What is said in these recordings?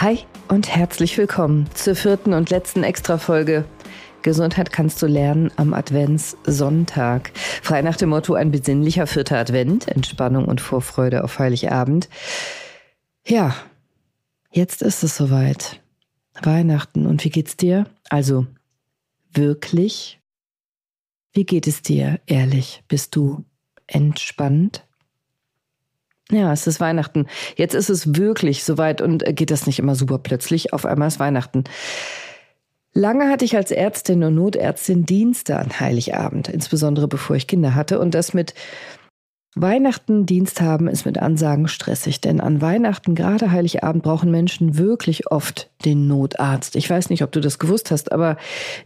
Hi und herzlich willkommen zur vierten und letzten Extra-Folge. Gesundheit kannst du lernen am Adventssonntag. Frei nach dem Motto ein besinnlicher vierter Advent, Entspannung und Vorfreude auf Heiligabend. Ja, jetzt ist es soweit. Weihnachten. Und wie geht's dir? Also, wirklich? Wie geht es dir, ehrlich? Bist du entspannt? Ja, es ist Weihnachten. Jetzt ist es wirklich soweit und geht das nicht immer super plötzlich. Auf einmal ist Weihnachten. Lange hatte ich als Ärztin und Notärztin Dienste an Heiligabend, insbesondere bevor ich Kinder hatte und das mit Weihnachten Dienst haben ist mit Ansagen stressig, denn an Weihnachten, gerade Heiligabend, brauchen Menschen wirklich oft den Notarzt. Ich weiß nicht, ob du das gewusst hast, aber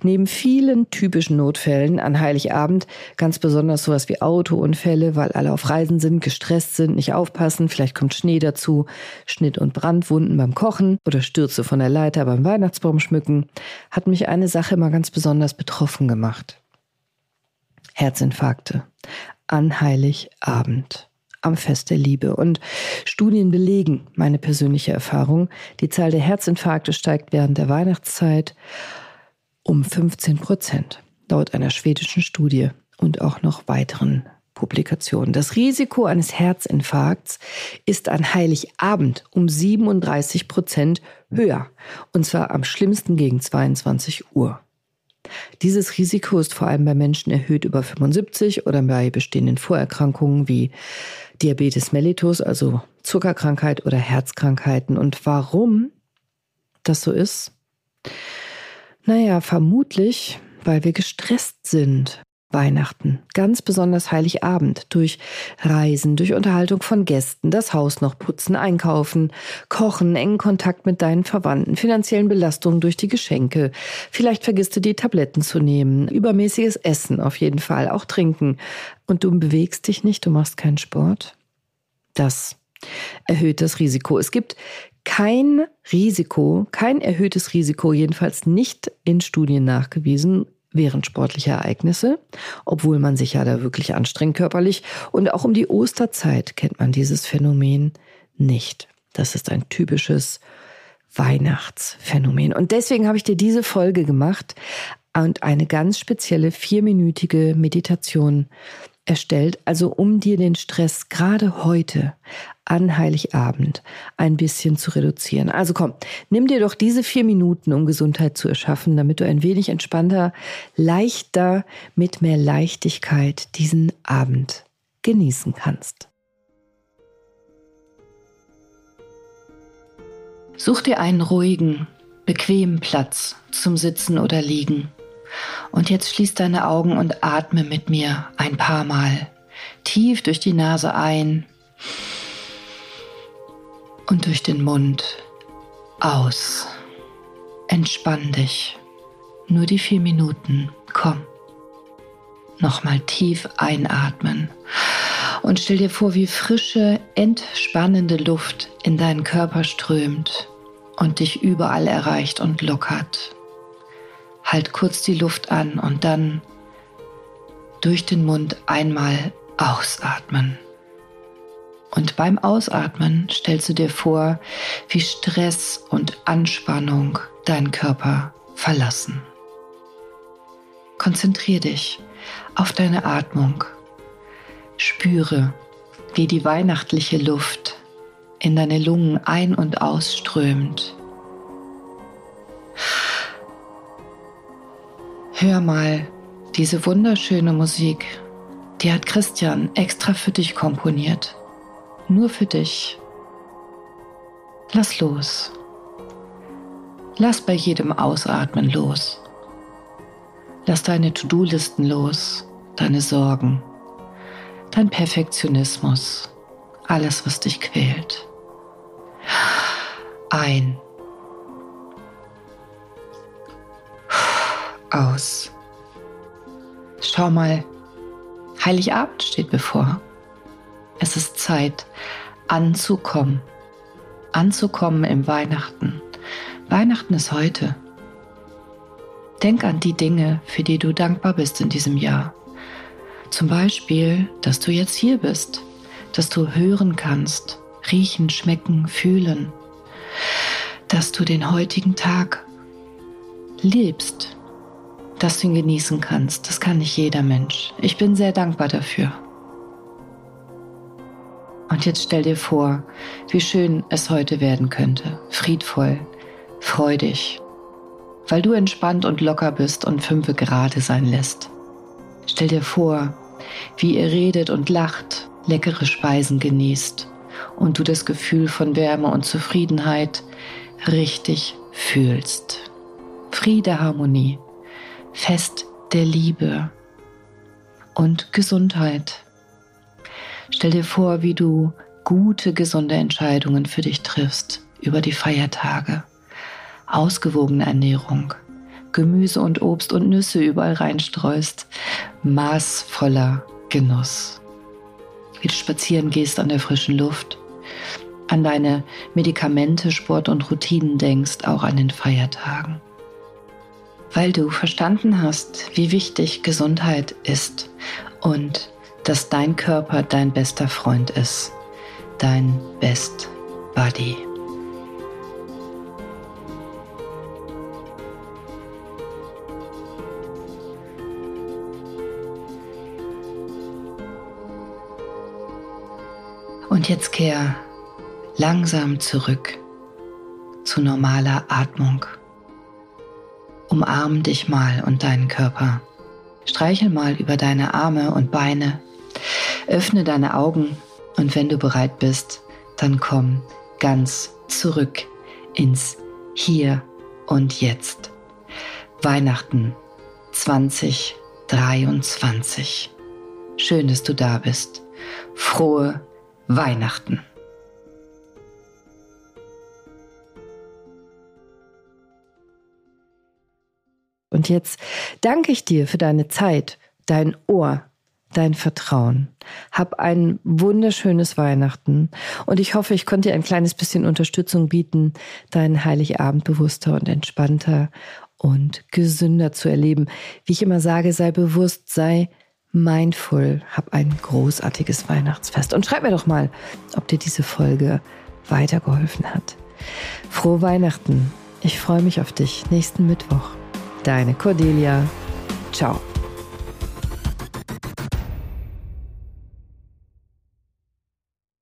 neben vielen typischen Notfällen an Heiligabend, ganz besonders sowas wie Autounfälle, weil alle auf Reisen sind, gestresst sind, nicht aufpassen, vielleicht kommt Schnee dazu, Schnitt- und Brandwunden beim Kochen oder Stürze von der Leiter beim Weihnachtsbaum schmücken, hat mich eine Sache immer ganz besonders betroffen gemacht. Herzinfarkte an Heiligabend am Fest der Liebe. Und Studien belegen meine persönliche Erfahrung. Die Zahl der Herzinfarkte steigt während der Weihnachtszeit um 15 Prozent, laut einer schwedischen Studie und auch noch weiteren Publikationen. Das Risiko eines Herzinfarkts ist an Heiligabend um 37 Prozent höher. Und zwar am schlimmsten gegen 22 Uhr. Dieses Risiko ist vor allem bei Menschen erhöht über 75 oder bei bestehenden Vorerkrankungen wie Diabetes mellitus, also Zuckerkrankheit oder Herzkrankheiten. Und warum das so ist? Naja, vermutlich, weil wir gestresst sind. Weihnachten, ganz besonders Heiligabend, durch Reisen, durch Unterhaltung von Gästen, das Haus noch putzen, einkaufen, kochen, engen Kontakt mit deinen Verwandten, finanziellen Belastungen durch die Geschenke. Vielleicht vergisst du die Tabletten zu nehmen, übermäßiges Essen auf jeden Fall, auch trinken. Und du bewegst dich nicht, du machst keinen Sport. Das erhöht das Risiko. Es gibt kein Risiko, kein erhöhtes Risiko, jedenfalls nicht in Studien nachgewiesen, während sportlicher Ereignisse, obwohl man sich ja da wirklich anstrengt körperlich. Und auch um die Osterzeit kennt man dieses Phänomen nicht. Das ist ein typisches Weihnachtsphänomen. Und deswegen habe ich dir diese Folge gemacht und eine ganz spezielle vierminütige Meditation erstellt, also um dir den Stress gerade heute an Heiligabend ein bisschen zu reduzieren. Also komm, nimm dir doch diese vier Minuten, um Gesundheit zu erschaffen, damit du ein wenig entspannter, leichter, mit mehr Leichtigkeit diesen Abend genießen kannst. Such dir einen ruhigen, bequemen Platz zum Sitzen oder Liegen. Und jetzt schließ deine Augen und atme mit mir ein paar Mal tief durch die Nase ein und durch den Mund aus. Entspann dich. Nur die vier Minuten. Komm. Nochmal tief einatmen. Und stell dir vor, wie frische, entspannende Luft in deinen Körper strömt und dich überall erreicht und lockert. Halt kurz die Luft an und dann durch den Mund einmal ausatmen. Und beim Ausatmen stellst du dir vor, wie Stress und Anspannung deinen Körper verlassen. Konzentrier dich auf deine Atmung. Spüre, wie die weihnachtliche Luft in deine Lungen ein- und ausströmt Hör mal diese wunderschöne Musik. Die hat Christian extra für dich komponiert. Nur für dich. Lass los. Lass bei jedem Ausatmen los. Lass deine To-Do-Listen los, deine Sorgen, dein Perfektionismus, alles, was dich quält. Ein. Aus. Schau mal, Heiligabend steht bevor. Es ist Zeit, anzukommen. Anzukommen im Weihnachten. Weihnachten ist heute. Denk an die Dinge, für die du dankbar bist in diesem Jahr. Zum Beispiel, dass du jetzt hier bist, dass du hören kannst, riechen, schmecken, fühlen, dass du den heutigen Tag lebst, dass du ihn genießen kannst. Das kann nicht jeder Mensch. Ich bin sehr dankbar dafür. Und jetzt stell dir vor, wie schön es heute werden könnte. Friedvoll, freudig, weil du entspannt und locker bist und fünfe gerade sein lässt. Stell dir vor, wie ihr redet und lacht, leckere Speisen genießt und du das Gefühl von Wärme und Zufriedenheit richtig fühlst. Friede, Harmonie, Fest der Liebe und Gesundheit. Stell dir vor, wie du gute, gesunde Entscheidungen für dich triffst über die Feiertage. Ausgewogene Ernährung, Gemüse und Obst und Nüsse überall reinstreust, maßvoller Genuss. Wie du spazieren gehst an der frischen Luft, an deine Medikamente, Sport und Routinen denkst, auch an den Feiertagen. Weil du verstanden hast, wie wichtig Gesundheit ist und dass dein Körper dein bester Freund ist, dein Best Buddy. Und jetzt kehr langsam zurück zu normaler Atmung. Umarm dich mal und deinen Körper. Streichel mal über deine Arme und Beine Öffne deine Augen und wenn du bereit bist, dann komm ganz zurück ins Hier und Jetzt. Weihnachten 2023. Schön, dass du da bist. Frohe Weihnachten. Und jetzt danke ich dir für deine Zeit, dein Ohr dein Vertrauen. Hab ein wunderschönes Weihnachten und ich hoffe, ich konnte dir ein kleines bisschen Unterstützung bieten, deinen Heiligabend bewusster und entspannter und gesünder zu erleben. Wie ich immer sage, sei bewusst, sei mindful, hab ein großartiges Weihnachtsfest und schreib mir doch mal, ob dir diese Folge weitergeholfen hat. Frohe Weihnachten. Ich freue mich auf dich nächsten Mittwoch. Deine Cordelia. Ciao.